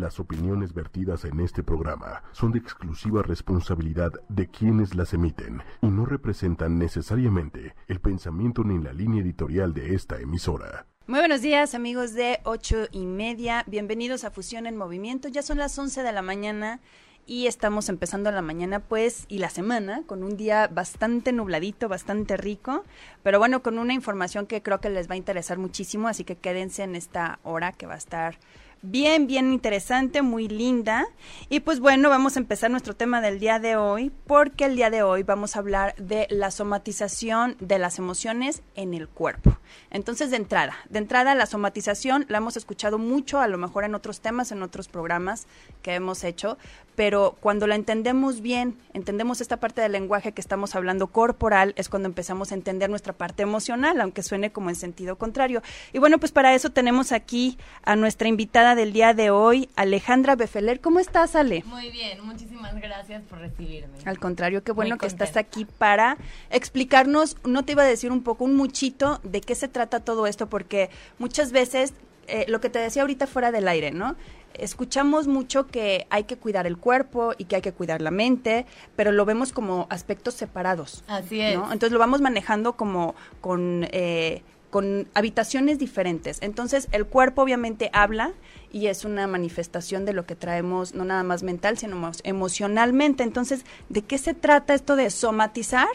Las opiniones vertidas en este programa son de exclusiva responsabilidad de quienes las emiten y no representan necesariamente el pensamiento ni la línea editorial de esta emisora. Muy buenos días amigos de ocho y media, bienvenidos a Fusión en Movimiento, ya son las 11 de la mañana y estamos empezando la mañana pues y la semana con un día bastante nubladito, bastante rico, pero bueno, con una información que creo que les va a interesar muchísimo, así que quédense en esta hora que va a estar bien, bien interesante, muy linda. Y pues bueno, vamos a empezar nuestro tema del día de hoy, porque el día de hoy vamos a hablar de la somatización de las emociones en el cuerpo. Entonces, de entrada, de entrada, la somatización la hemos escuchado mucho, a lo mejor en otros temas, en otros programas que hemos hecho, pero cuando la entendemos bien, entendemos esta parte del lenguaje que estamos hablando corporal, es cuando empezamos a entender nuestra parte emocional, aunque suene como en sentido contrario. Y bueno, pues para eso tenemos aquí a nuestra invitada del día de hoy, Alejandra Befeler. ¿Cómo estás, Ale? Muy bien, muchísimas gracias por recibirme. Al contrario, qué bueno que estás aquí para explicarnos, no te iba a decir un poco, un muchito de qué se trata todo esto, porque muchas veces, eh, lo que te decía ahorita fuera del aire, ¿no? escuchamos mucho que hay que cuidar el cuerpo y que hay que cuidar la mente, pero lo vemos como aspectos separados. Así es. Entonces lo vamos manejando como con, eh, con habitaciones diferentes. Entonces el cuerpo obviamente habla y es una manifestación de lo que traemos, no nada más mental, sino emocionalmente. Entonces, ¿de qué se trata esto de somatizar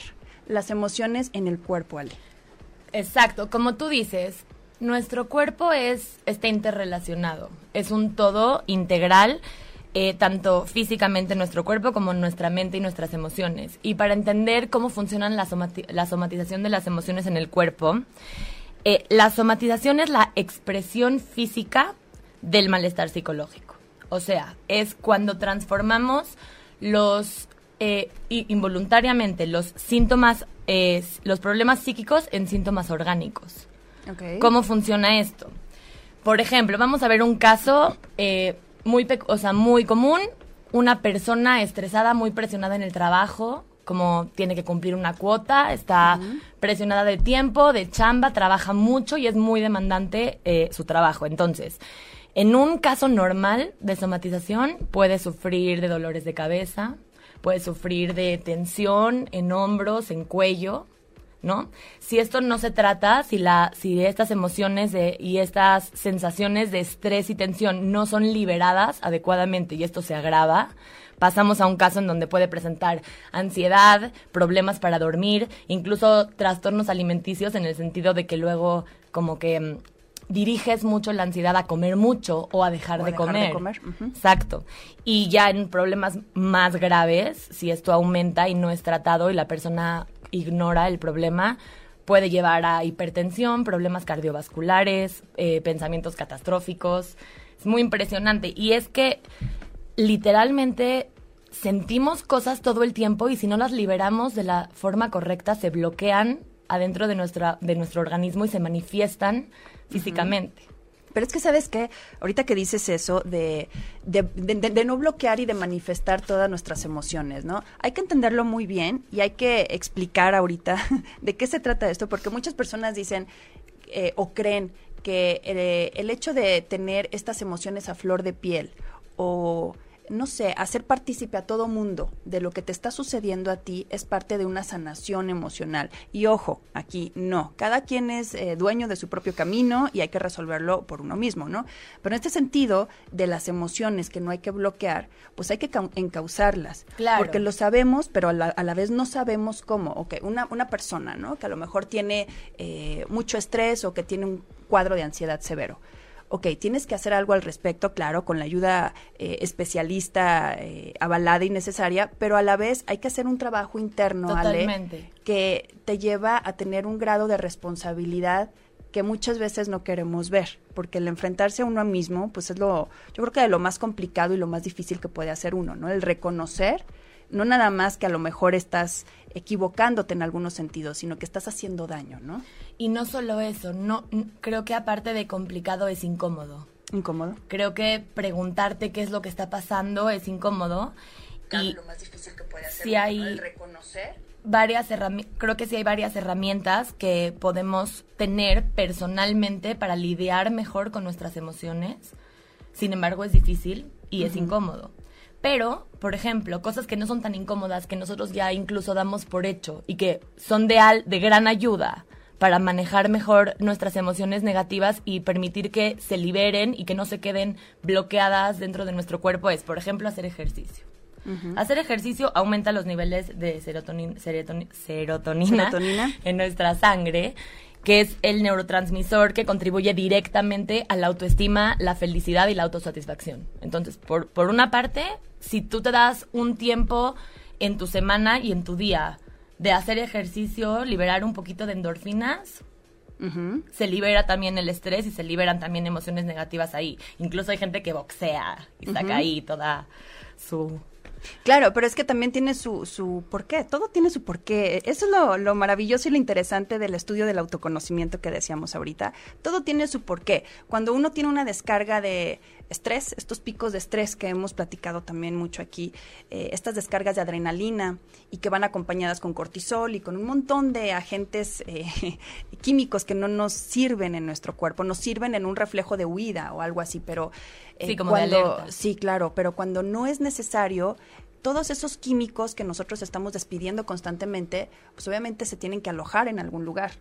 las emociones en el cuerpo, Ale? Exacto, como tú dices, nuestro cuerpo es está interrelacionado, es un todo integral. Eh, tanto físicamente nuestro cuerpo como nuestra mente y nuestras emociones. Y para entender cómo funciona la, la somatización de las emociones en el cuerpo, eh, la somatización es la expresión física del malestar psicológico. O sea, es cuando transformamos los eh, involuntariamente los síntomas, los problemas psíquicos en síntomas orgánicos. ¿Cómo funciona esto? Por ejemplo, vamos a ver un caso eh, muy, o sea, muy común, una persona estresada, muy presionada en el trabajo, como tiene que cumplir una cuota, está presionada de tiempo, de chamba, trabaja mucho y es muy demandante eh, su trabajo. Entonces, en un caso normal de somatización puede sufrir de dolores de cabeza, puede sufrir de tensión en hombros, en cuello, ¿no? Si esto no se trata, si la si estas emociones de, y estas sensaciones de estrés y tensión no son liberadas adecuadamente y esto se agrava, pasamos a un caso en donde puede presentar ansiedad, problemas para dormir, incluso trastornos alimenticios en el sentido de que luego como que mm, diriges mucho la ansiedad a comer mucho o a dejar, de, comer. Exacto. Y ya en problemas más graves, si esto aumenta y no es tratado y la persona ignora el problema, puede llevar a hipertensión, problemas cardiovasculares, eh, pensamientos catastróficos. Es muy impresionante. Y es que literalmente sentimos cosas todo el tiempo y si no las liberamos de la forma correcta se bloquean adentro de, nuestra, de nuestro organismo y se manifiestan físicamente. Pero es que, ¿sabes qué? Ahorita que dices eso de, de, no bloquear y de manifestar todas nuestras emociones, ¿no? Hay que entenderlo muy bien y hay que explicar ahorita de qué se trata esto, porque muchas personas dicen eh, o creen que eh, el hecho de tener estas emociones a flor de piel o no sé, hacer partícipe a todo mundo de lo que te está sucediendo a ti es parte de una sanación emocional. Y ojo, aquí no, cada quien es eh, dueño de su propio camino y hay que resolverlo por uno mismo, ¿no? Pero en este sentido de las emociones que no hay que bloquear, pues hay que encauzarlas. Claro. Porque lo sabemos, pero a la, vez no sabemos cómo. Ok, una, una persona, ¿no? Que a lo mejor tiene eh, mucho estrés o que tiene un cuadro de ansiedad severo ok, tienes que hacer algo al respecto, claro, con la ayuda eh, especialista eh, avalada y necesaria, pero a la vez hay que hacer un trabajo interno, Ale, que te lleva a tener un grado de responsabilidad que muchas veces no queremos ver, porque el enfrentarse a uno mismo, pues es lo, yo creo que de lo más complicado y lo más difícil que puede hacer uno, ¿no? El reconocer, no nada más que a lo mejor estás equivocándote en algunos sentidos, sino que estás haciendo daño, ¿no? Y no solo eso, no creo que aparte de complicado es incómodo. ¿Incómodo? Creo que preguntarte qué es lo que está pasando es incómodo. y lo más difícil que puede hacer si hay el reconocer varias creo que sí hay varias herramientas que podemos tener personalmente para lidiar mejor con nuestras emociones sin embargo es difícil y es incómodo. Pero, por ejemplo, cosas que no son tan incómodas, que nosotros ya incluso damos por hecho y que son de, al, de gran ayuda para manejar mejor nuestras emociones negativas y permitir que se liberen y que no se queden bloqueadas dentro de nuestro cuerpo, es, por ejemplo, hacer ejercicio. Hacer ejercicio aumenta los niveles de serotonina, serotonina, en nuestra sangre que es el neurotransmisor que contribuye directamente a la autoestima, la felicidad y la autosatisfacción. Entonces, por, por una parte, si tú te das un tiempo en tu semana y en tu día de hacer ejercicio, liberar un poquito de endorfinas, se libera también el estrés y se liberan también emociones negativas ahí. Incluso hay gente que boxea y saca ahí toda su Claro, pero es que también tiene su, su porqué, todo tiene su porqué. Eso es lo, lo, maravilloso y lo interesante del estudio del autoconocimiento que decíamos ahorita. Todo tiene su porqué. Cuando uno tiene una descarga de estrés, estos picos de estrés que hemos platicado también mucho aquí, eh, estas descargas de adrenalina y que van acompañadas con cortisol y con un montón de agentes eh, químicos que no nos sirven en nuestro cuerpo, nos sirven en un reflejo de huida o algo así, pero sí, como cuando, sí, claro, pero cuando no es necesario, todos esos químicos que nosotros estamos despidiendo constantemente, pues obviamente se tienen que alojar en algún lugar.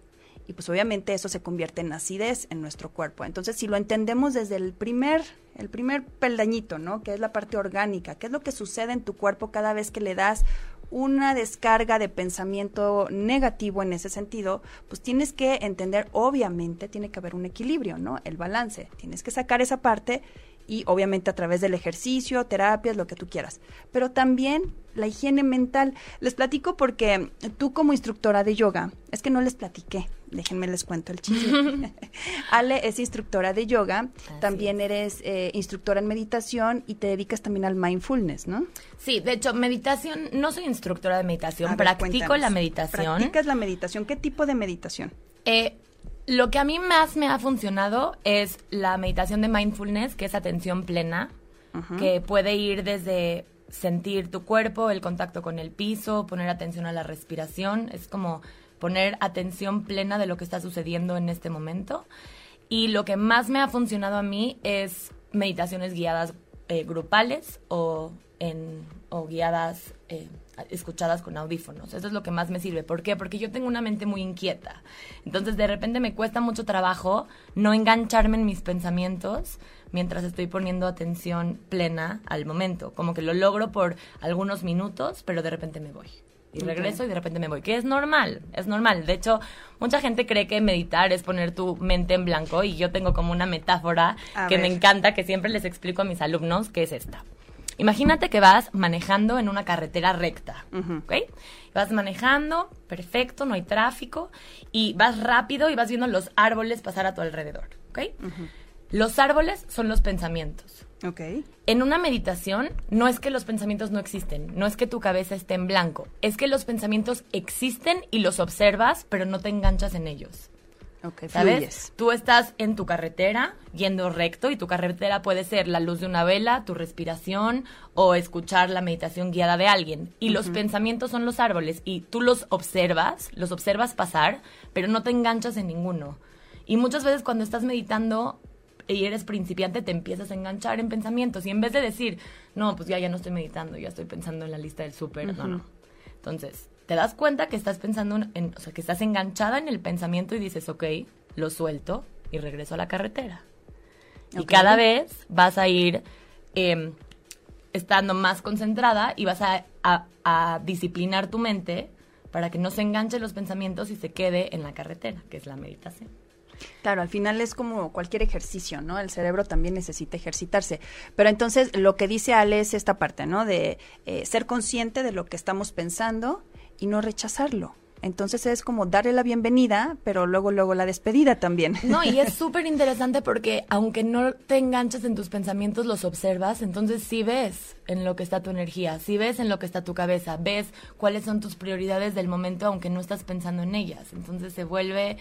Y pues obviamente eso se convierte en acidez en nuestro cuerpo. Entonces, si lo entendemos desde el primer, el primer peldañito, ¿no? Que es la parte orgánica, ¿qué es lo que sucede en tu cuerpo cada vez que le das una descarga de pensamiento negativo en ese sentido, pues tienes que entender, obviamente, tiene que haber un equilibrio, ¿no? El balance. Tienes que sacar esa parte y obviamente a través del ejercicio, terapias, lo que tú quieras. Pero también la higiene mental. Les platico porque tú como instructora de yoga, es que no les platiqué, déjenme les cuento el chisme. Ale es instructora de yoga, también eres eh, instructora en meditación y te dedicas también al mindfulness, ¿no? Sí, de hecho, meditación, no soy instructora de meditación, practico la meditación. ¿Practicas la meditación? ¿Qué tipo de meditación? Eh, lo que a mí más me ha funcionado es la meditación de mindfulness, que es atención plena, que puede ir desde sentir tu cuerpo, el contacto con el piso, poner atención a la respiración, es como poner atención plena de lo que está sucediendo en este momento. Y lo que más me ha funcionado a mí es meditaciones guiadas eh, grupales o, en, o guiadas eh, escuchadas con audífonos. Eso es lo que más me sirve. ¿Por qué? Porque yo tengo una mente muy inquieta. Entonces de repente me cuesta mucho trabajo no engancharme en mis pensamientos mientras estoy poniendo atención plena al momento. Como que lo logro por algunos minutos, pero de repente me voy. Y regreso y de repente me voy, que es normal, es normal. De hecho, mucha gente cree que meditar es poner tu mente en blanco y yo tengo como una metáfora que me encanta, que siempre les explico a mis alumnos, que es esta. Imagínate que vas manejando en una carretera recta, ¿ok? Vas manejando, perfecto, no hay tráfico, y vas rápido y vas viendo los árboles pasar a tu alrededor, ¿ok? Los árboles son los pensamientos. Ok. En una meditación no es que los pensamientos no existen, no es que tu cabeza esté en blanco, es que los pensamientos existen y los observas, pero no te enganchas en ellos. ¿Sabes? Tú estás en tu carretera yendo recto y tu carretera puede ser la luz de una vela, tu respiración o escuchar la meditación guiada de alguien. Y los pensamientos son los árboles y tú los observas, los observas pasar, pero no te enganchas en ninguno. Y muchas veces cuando estás meditando y eres principiante te empiezas a enganchar en pensamientos y en vez de decir, no, pues ya, ya no estoy meditando, ya estoy pensando en la lista del súper, no, no. Entonces, te das cuenta que estás pensando en, o sea, que estás enganchada en el pensamiento y dices, ok, lo suelto y regreso a la carretera. Y cada vez vas a ir em, estando más concentrada y vas a, a, disciplinar tu mente para que no se enganche los pensamientos y se quede en la carretera, que es la meditación. Claro, al final es como cualquier ejercicio, ¿no? El cerebro también necesita ejercitarse. Pero entonces lo que dice Ale es esta parte, ¿no? De eh, ser consciente de lo que estamos pensando y no rechazarlo. Entonces es como darle la bienvenida, pero luego, luego la despedida también. No, y es súper interesante porque aunque no te enganches en tus pensamientos, los observas, entonces sí ves en lo que está tu energía, sí ves en lo que está tu cabeza, ves cuáles son tus prioridades del momento, aunque no estás pensando en ellas. Entonces se vuelve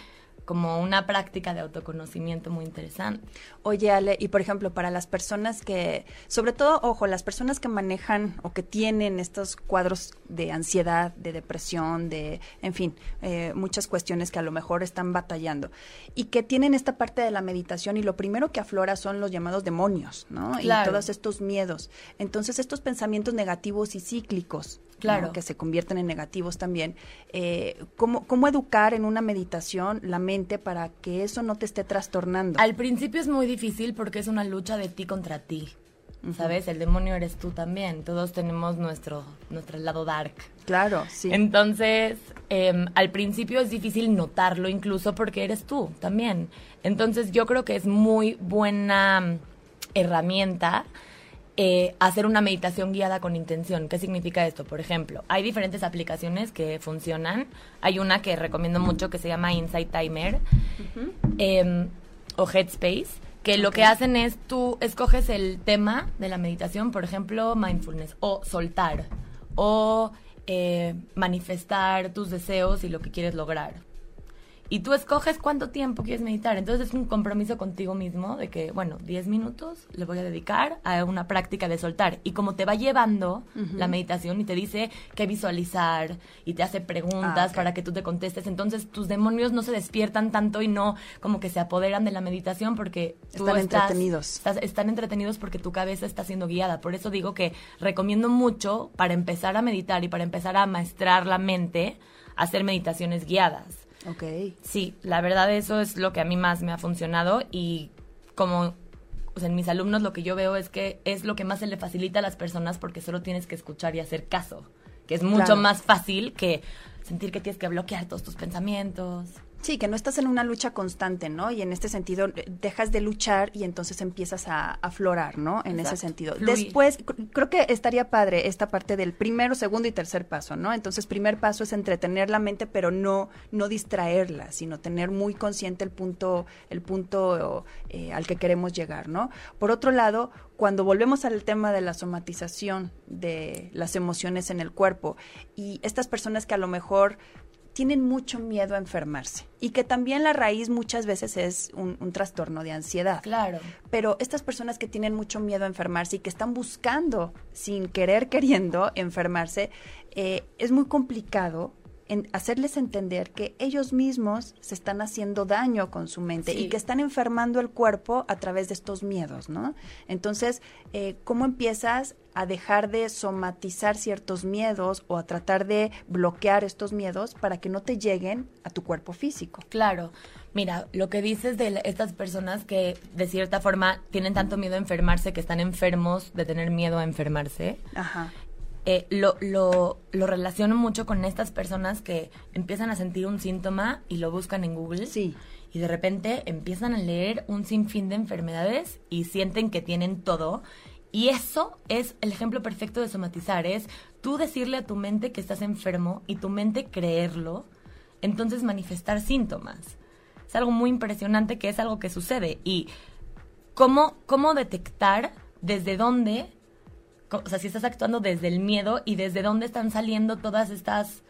como una práctica de autoconocimiento muy interesante. Oye, Ale, y por ejemplo, para las personas que, sobre todo, ojo, las personas que manejan o que tienen estos cuadros de ansiedad, de depresión, de, en fin, eh, muchas cuestiones que a lo mejor están batallando y que tienen esta parte de la meditación y lo primero que aflora son los llamados demonios, ¿no? Y todos estos miedos. Entonces, estos pensamientos negativos y cíclicos, claro. que se convierten en negativos también. Eh, ¿cómo, ¿Cómo educar en una meditación la mente para que eso no te esté trastornando? Al principio es muy difícil porque es una lucha de ti contra ti. ¿Sabes? El demonio eres tú también. Todos tenemos nuestro, nuestro lado dark. Claro, sí. Entonces, em, al principio es difícil notarlo incluso porque eres tú también. Entonces, yo creo que es muy buena herramienta eh, hacer una meditación guiada con intención. ¿Qué significa esto? Por ejemplo, hay diferentes aplicaciones que funcionan. Hay una que recomiendo mucho que se llama Insight Timer em, o Headspace, que lo que hacen es tú escoges el tema de la meditación, por ejemplo, mindfulness o soltar o eh, manifestar tus deseos y lo que quieres lograr y tú escoges cuánto tiempo quieres meditar. Entonces es un compromiso contigo mismo de que, bueno, 10 minutos le voy a dedicar a una práctica de soltar. Y como te va llevando la meditación y te dice qué visualizar y te hace preguntas ah, para que tú te contestes, entonces tus demonios no se despiertan tanto y no como que se apoderan de la meditación porque están entretenidos. están entretenidos porque tu cabeza está siendo guiada. Por eso digo que recomiendo mucho para empezar a meditar y para empezar a maestrar la mente, hacer meditaciones guiadas Ok. Sí, la verdad eso es lo que a mí más me ha funcionado y como en mis alumnos lo que yo veo es que es lo que más se le facilita a las personas porque solo tienes que escuchar y hacer caso, que es mucho más fácil que sentir que tienes que bloquear todos tus pensamientos. Sí, que no estás en una lucha constante, ¿no? Y en este sentido eh, dejas de luchar y entonces empiezas a aflorar, ¿no? En ese sentido. Después, creo que estaría padre esta parte del primero, segundo y tercer paso, ¿no? Entonces, primer paso es entretener la mente, pero no, no distraerla, sino tener muy consciente el punto, el punto eh, al que queremos llegar, ¿no? Por otro lado, cuando volvemos al tema de la somatización de las emociones en el cuerpo y estas personas que a lo mejor tienen mucho miedo a enfermarse y que también la raíz muchas veces es un, trastorno de ansiedad. Claro. Pero estas personas que tienen mucho miedo a enfermarse y que están buscando, sin querer queriendo, enfermarse, eh, es muy complicado en hacerles entender que ellos mismos se están haciendo daño con su mente y que están enfermando el cuerpo a través de estos miedos, ¿no? Entonces, eh, ¿cómo empiezas a dejar de somatizar ciertos miedos o a tratar de bloquear estos miedos para que no te lleguen a tu cuerpo físico? Claro. Mira, lo que dices de estas personas que de cierta forma tienen tanto miedo a enfermarse que están enfermos de tener miedo a enfermarse. Ajá. Eh, lo, lo, lo, relaciono mucho con estas personas que empiezan a sentir un síntoma y lo buscan en Google. Sí. Y de repente empiezan a leer un sinfín de enfermedades y sienten que tienen todo. Y eso es el ejemplo perfecto de somatizar. Es tú decirle a tu mente que estás enfermo y tu mente creerlo, entonces manifestar síntomas. Es algo muy impresionante que es algo que sucede. Y cómo, cómo detectar desde dónde o sea, si estás actuando desde el miedo y desde dónde están saliendo todas estas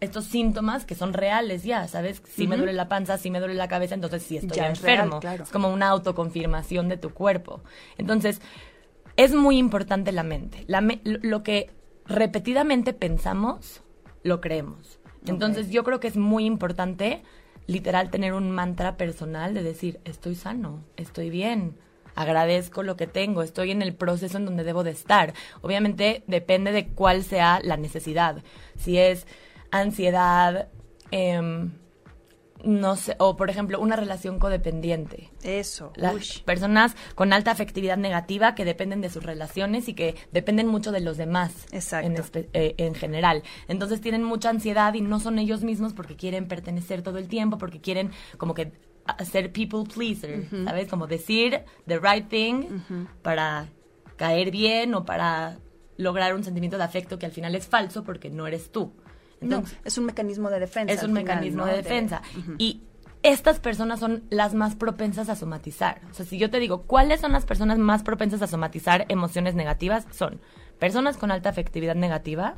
estos síntomas que son reales ya, ¿sabes? Si me duele la panza, si me duele la cabeza, entonces sí estoy enfermo. Es, como una autoconfirmación de tu cuerpo. Entonces, es muy importante la mente. La lo que repetidamente pensamos, lo creemos. Entonces, yo creo que es muy importante, literal, tener un mantra personal de decir, estoy sano, estoy bien, agradezco lo que tengo, estoy en el proceso en donde debo de estar. Obviamente depende de cuál sea la necesidad. Si es ansiedad, em, no sé, o por ejemplo, una relación codependiente. Eso. Las personas con alta afectividad negativa que dependen de sus relaciones y que dependen mucho de los demás. Exacto. En, eh, en general. Entonces tienen mucha ansiedad y no son ellos mismos porque quieren pertenecer todo el tiempo, porque quieren como que ser people pleaser, ¿sabes? Como decir the right thing para caer bien o para lograr un sentimiento de afecto que al final es falso porque no eres tú. Entonces, no, es un mecanismo de defensa. Es un mecanismo de defensa. Y estas personas son las más propensas a somatizar. O sea, si yo te digo, ¿cuáles son las personas más propensas a somatizar emociones negativas? Son personas con alta afectividad negativa,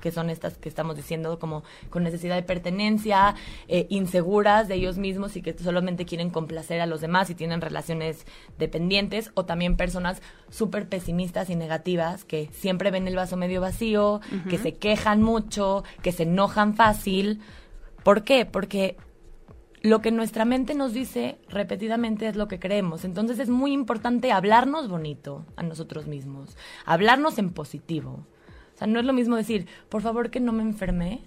que son estas que estamos diciendo como con necesidad de pertenencia, eh, inseguras de ellos mismos y que solamente quieren complacer a los demás y tienen relaciones dependientes, o también personas súper pesimistas y negativas que siempre ven el vaso medio vacío, que se quejan mucho, que se enojan fácil. ¿Por qué? Porque lo que nuestra mente nos dice repetidamente es lo que creemos. Entonces es muy importante hablarnos bonito a nosotros mismos, hablarnos en positivo. O sea, no es lo mismo decir, por favor que no me enferme,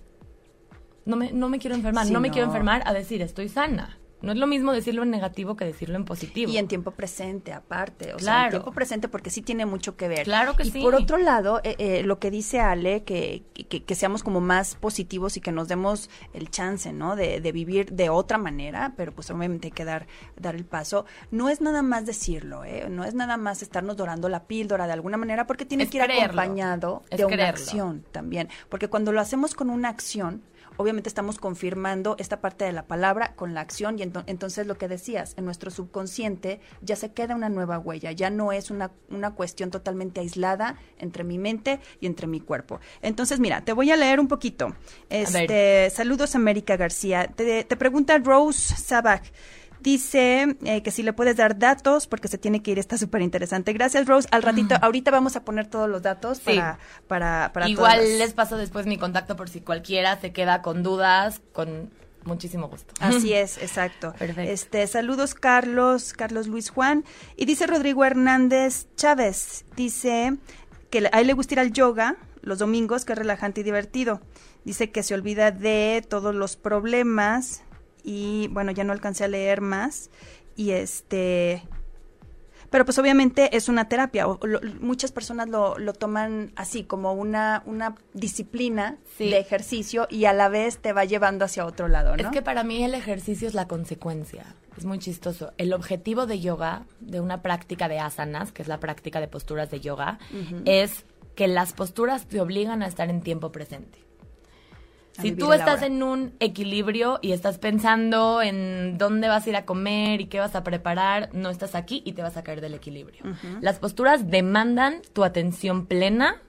no me, no me quiero enfermar, no me quiero enfermar, a decir, estoy sana. No es lo mismo decirlo en negativo que decirlo en positivo. Y en tiempo presente, aparte. O sea, en tiempo presente porque sí tiene mucho que ver. Claro que y sí. por otro lado, eh, eh, lo que dice Ale, que, que, seamos como más positivos y que nos demos el chance, ¿no? De, de, vivir de otra manera, pero pues obviamente hay que dar, dar el paso. No es nada más decirlo, ¿eh? No es nada más estarnos dorando la píldora de alguna manera porque tiene es que ir creerlo. acompañado es de una acción también. Porque cuando lo hacemos con una acción, obviamente estamos confirmando esta parte de la palabra con la acción y ento entonces lo que decías, en nuestro subconsciente ya se queda una nueva huella, ya no es una, una cuestión totalmente aislada entre mi mente y entre mi cuerpo. Entonces, mira, te voy a leer un poquito. Este, saludos América García. Te, te pregunta Rose Sabak. Dice eh, que si le puedes dar datos porque se tiene que ir, está súper interesante. Gracias, Rose. Al ratito, ahorita vamos a poner todos los datos Sí. para, para, para Igual todas. les paso después mi contacto por si cualquiera se queda con dudas, con muchísimo gusto. Así es, exacto. Perfecto. Este, saludos Carlos, Carlos Luis Juan. Y dice Rodrigo Hernández Chávez, dice que a él le gusta ir al yoga los domingos, que es relajante y divertido. Dice que se olvida de todos los problemas y bueno, ya no alcancé a leer más. Y este, pero pues obviamente es una terapia. o- lo- muchas personas lo, lo toman así, como una, una disciplina Sí. de ejercicio y a la vez te va llevando hacia otro lado, ¿no? Es que para mí el ejercicio es la consecuencia. Es muy chistoso. El objetivo de yoga, de una práctica de asanas, que es la práctica de posturas de yoga, es que las posturas te obligan a estar en tiempo presente. Si tú estás en un equilibrio y estás pensando en dónde vas a ir a comer y qué vas a preparar, no estás aquí y te vas a caer del equilibrio. Las posturas demandan tu atención plena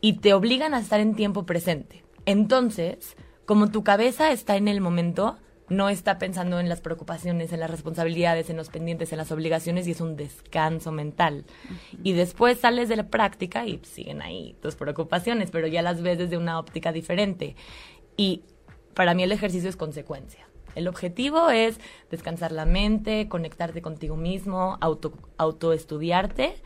y te obligan a estar en tiempo presente. Entonces, como tu cabeza está en el momento, no está pensando en las preocupaciones, en las responsabilidades, en los pendientes, en las obligaciones y es un descanso mental. Y después sales de la práctica y siguen ahí tus preocupaciones, pero ya las ves desde una óptica diferente. Y para mí el ejercicio es consecuencia. El objetivo es descansar la mente, conectarte contigo mismo, auto, autoestudiarte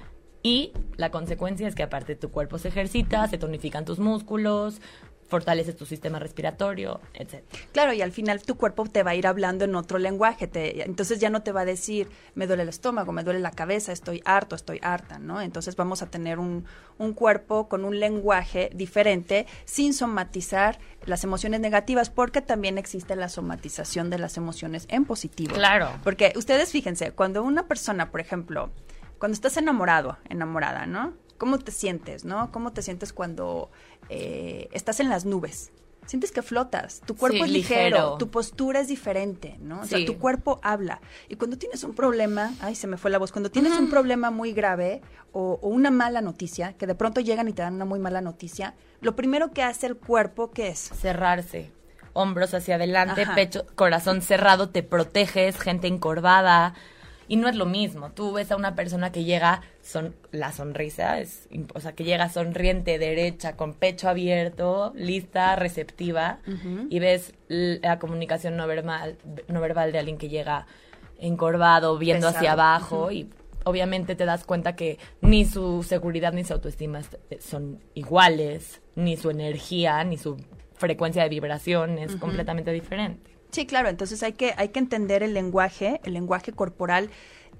y la consecuencia es que aparte tu cuerpo se ejercita, se tonifican tus músculos, fortaleces tu sistema respiratorio, etc. Claro, y al final tu cuerpo te va a ir hablando en otro lenguaje, te, entonces ya no te va a decir, me duele el estómago, me duele la cabeza, estoy harto, estoy harta, ¿no? Entonces vamos a tener un, un cuerpo con un lenguaje diferente sin somatizar las emociones negativas, porque también existe la somatización de las emociones en positivo. Claro. Porque ustedes fíjense, cuando una persona, por ejemplo, cuando estás enamorado, enamorada, ¿no? ¿Cómo te sientes, no? ¿Cómo te sientes cuando eh, estás en las nubes? Sientes que flotas, tu cuerpo Sí, es ligero, ligero. tu postura es diferente, ¿no? O sea, tu cuerpo habla. Y cuando tienes un problema, ay, se me fue la voz, cuando tienes un problema muy grave o, o una mala noticia, que de pronto llegan y te dan una muy mala noticia, lo primero que hace el cuerpo, ¿qué es? Cerrarse, hombros hacia adelante, Ajá. pecho, corazón cerrado, te proteges, gente encorvada. Y no es lo mismo. Tú ves a una persona que llega, son, la sonrisa, es, o sea, que llega sonriente, derecha, con pecho abierto, lista, receptiva, y ves la comunicación no verbal, no verbal de alguien que llega encorvado, viendo Pesado. hacia abajo, y obviamente te das cuenta que ni su seguridad ni su autoestima est- son iguales, ni su energía, ni su frecuencia de vibración es completamente diferente. Sí, claro, entonces hay que, hay que entender el lenguaje, el lenguaje corporal,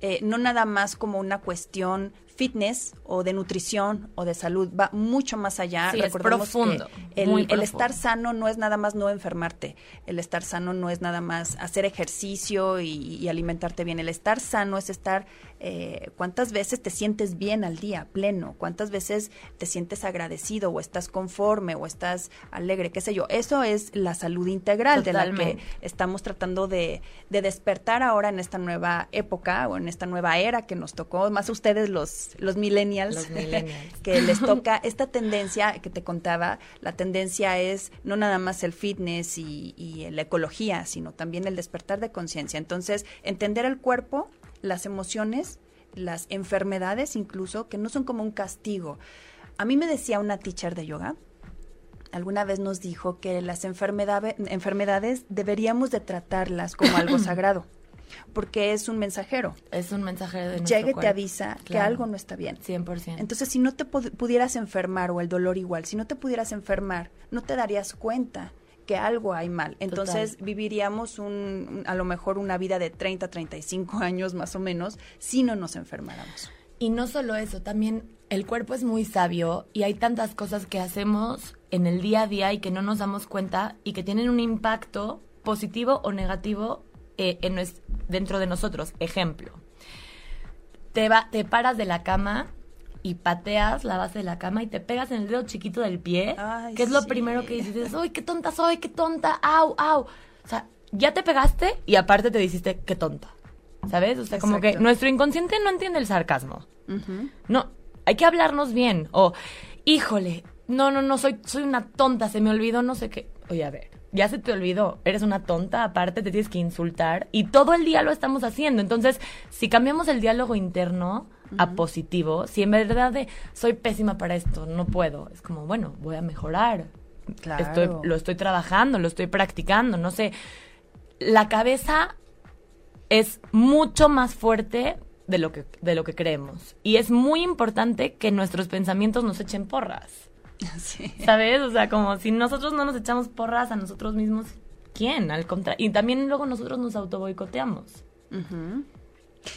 eh, no nada más como una cuestión fitness o de nutrición o de salud, va mucho más allá. Sí, es Recordemos profundo, que el, el estar sano no es nada más no enfermarte, el estar sano no es nada más hacer ejercicio y, y alimentarte bien, el estar sano es estar, eh, ¿cuántas veces te sientes bien al día, pleno? ¿Cuántas veces te sientes agradecido o estás conforme o estás alegre? ¿Qué sé yo? Eso es la salud integral de la que estamos tratando de, de despertar ahora en esta nueva época o en esta nueva era que nos tocó, más ustedes los los, los millennials, Los millennials. que les toca esta tendencia que te contaba, la tendencia es no nada más el fitness y, y la ecología, sino también el despertar de conciencia. Entonces, entender el cuerpo, las emociones, las enfermedades incluso, que no son como un castigo. A mí me decía una teacher de yoga, alguna vez nos dijo que las enfermedades, enfermedades deberíamos de tratarlas como algo sagrado, porque es un mensajero. Es un mensaje de Llega y te avisa que algo no está bien. 100%. Entonces, si no te pu- pudieras enfermar o el dolor igual, si no te pudieras enfermar, no te darías cuenta que algo hay mal. Entonces, Total. viviríamos un, un- a lo mejor una vida de 30, 35 años más o menos si no nos enfermáramos. Y no solo eso, también el cuerpo es muy sabio y hay tantas cosas que hacemos en el día a día y que no nos damos cuenta y que tienen un impacto positivo o negativo eh, en dentro de nosotros. Ejemplo, te, va, te paras de la cama y pateas la base de la cama y te pegas en el dedo chiquito del pie, Ay, que es lo sí. primero que dices, ¡ay, qué tonta soy, qué tonta! ¡Au, au! O sea, ya te pegaste y aparte te dijiste, qué tonta. ¿Sabes? O sea, como que nuestro inconsciente no entiende el sarcasmo. No, hay que hablarnos bien. O, híjole, no, no, no, soy, soy una tonta, se me olvidó, no sé qué. Oye, a ver, ya se te olvidó, eres una tonta, aparte te tienes que insultar y todo el día lo estamos haciendo. Entonces, si cambiamos el diálogo interno a positivo, si en verdad de soy pésima para esto, no puedo, es como, bueno, voy a mejorar. Claro. Estoy, lo estoy trabajando, lo estoy practicando, no sé. La cabeza es mucho más fuerte de lo que de lo que creemos y es muy importante que nuestros pensamientos nos echen porras Sí. sabes o sea como si nosotros no nos echamos porras a nosotros mismos quién al contrario y también luego nosotros nos autoboicoteamos.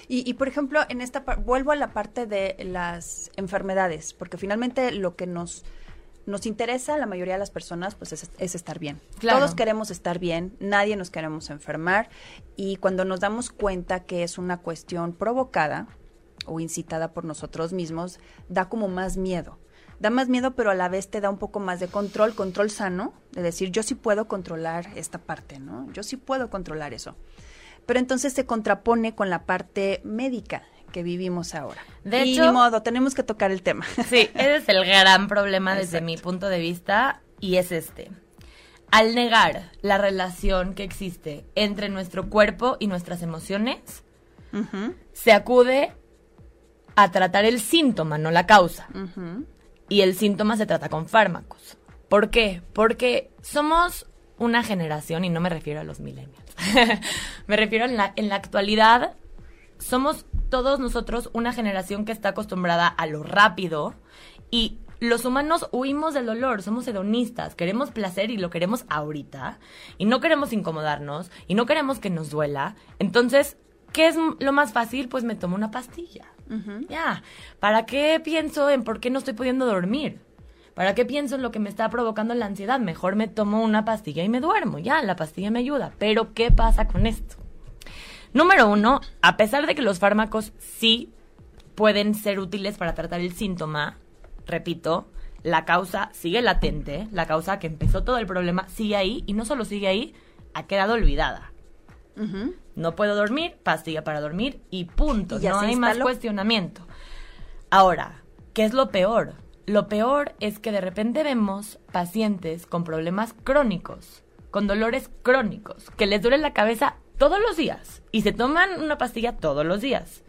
Y, y, por ejemplo, en esta vuelvo a la parte de las enfermedades, porque finalmente lo que nos nos interesa a la mayoría de las personas pues es, es estar bien. Claro. Todos queremos estar bien, nadie nos queremos enfermar y cuando nos damos cuenta que es una cuestión provocada o incitada por nosotros mismos, da como más miedo. Da más miedo, pero a la vez te da un poco más de control, control sano, de decir, yo sí puedo controlar esta parte, ¿no? Yo sí puedo controlar eso. Pero entonces se contrapone con la parte médica que vivimos ahora. De y hecho- ni modo, tenemos que tocar el tema. sí ese es el gran problema desde Exacto. mi punto de vista y es este al negar la relación que existe entre nuestro cuerpo y nuestras emociones se acude a tratar el síntoma no la causa. Y el síntoma se trata con fármacos. ¿Por qué? Porque somos una generación, y no me refiero a los millennials, me refiero en la, en la actualidad, somos todos nosotros una generación que está acostumbrada a lo rápido y los humanos huimos del dolor, somos hedonistas, queremos placer y lo queremos ahorita y no queremos incomodarnos y no queremos que nos duela. Entonces, ¿qué es lo más fácil? Pues me tomo una pastilla. Ya, ¿para qué pienso en por qué no estoy pudiendo dormir? ¿Para qué pienso en lo que me está provocando la ansiedad? Mejor me tomo una pastilla y me duermo. Ya, la pastilla me ayuda. Pero ¿qué pasa con esto? Número uno, a pesar de que los fármacos sí pueden ser útiles para tratar el síntoma, repito, la causa sigue latente, la causa que empezó todo el problema sigue ahí y no solo sigue ahí, ha quedado olvidada. Ujú. No puedo dormir, pastilla para dormir y punto. Y ya no hay más cuestionamiento. Ahora, ¿qué es lo peor? Lo peor es que de repente vemos pacientes con problemas crónicos, con dolores crónicos, que les duele la cabeza todos los días y se toman una pastilla todos los días.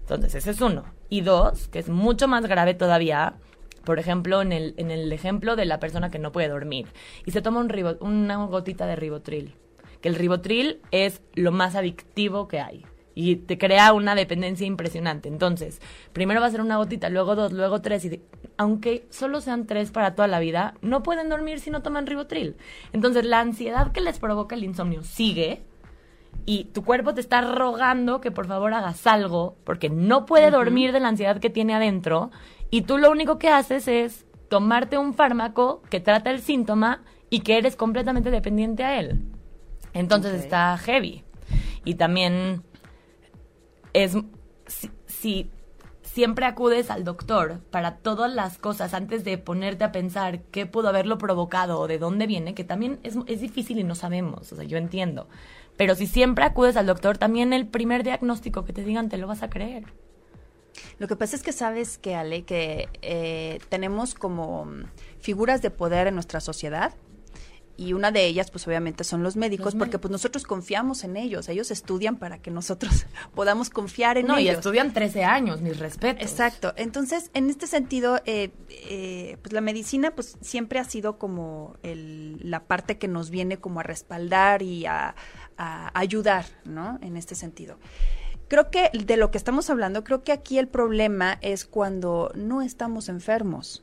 Entonces, ese es uno. Y dos, que es mucho más grave todavía, por ejemplo, en el, en el ejemplo de la persona que no puede dormir y se toma un ribo- una gotita de ribotril. Que el ribotril es lo más adictivo que hay y te crea una dependencia impresionante. Entonces, primero va a ser una gotita, luego dos, luego tres y de- aunque solo sean tres para toda la vida, no pueden dormir si no toman ribotril. Entonces, la ansiedad que les provoca el insomnio sigue y tu cuerpo te está rogando que por favor hagas algo porque no puede dormir de la ansiedad que tiene adentro y tú lo único que haces es tomarte un fármaco que trata el síntoma y que eres completamente dependiente a él. Entonces está heavy. Y también es si, si siempre acudes al doctor para todas las cosas antes de ponerte a pensar qué pudo haberlo provocado o de dónde viene, que también es, es difícil y no sabemos, o sea, yo entiendo. Pero si siempre acudes al doctor, también el primer diagnóstico que te digan te lo vas a creer. Lo que pasa es que sabes que, Ale, que eh, tenemos como figuras de poder en nuestra sociedad y una de ellas pues obviamente son los médicos porque pues nosotros confiamos en ellos, ellos estudian para que nosotros podamos confiar en ellos. No, y estudian 13 años, mis respetos. Exacto, entonces en este sentido eh, eh, pues la medicina pues siempre ha sido como el, la parte que nos viene como a respaldar y a, a ayudar, ¿no? En este sentido. Creo que de lo que estamos hablando, creo que aquí el problema es cuando no estamos enfermos,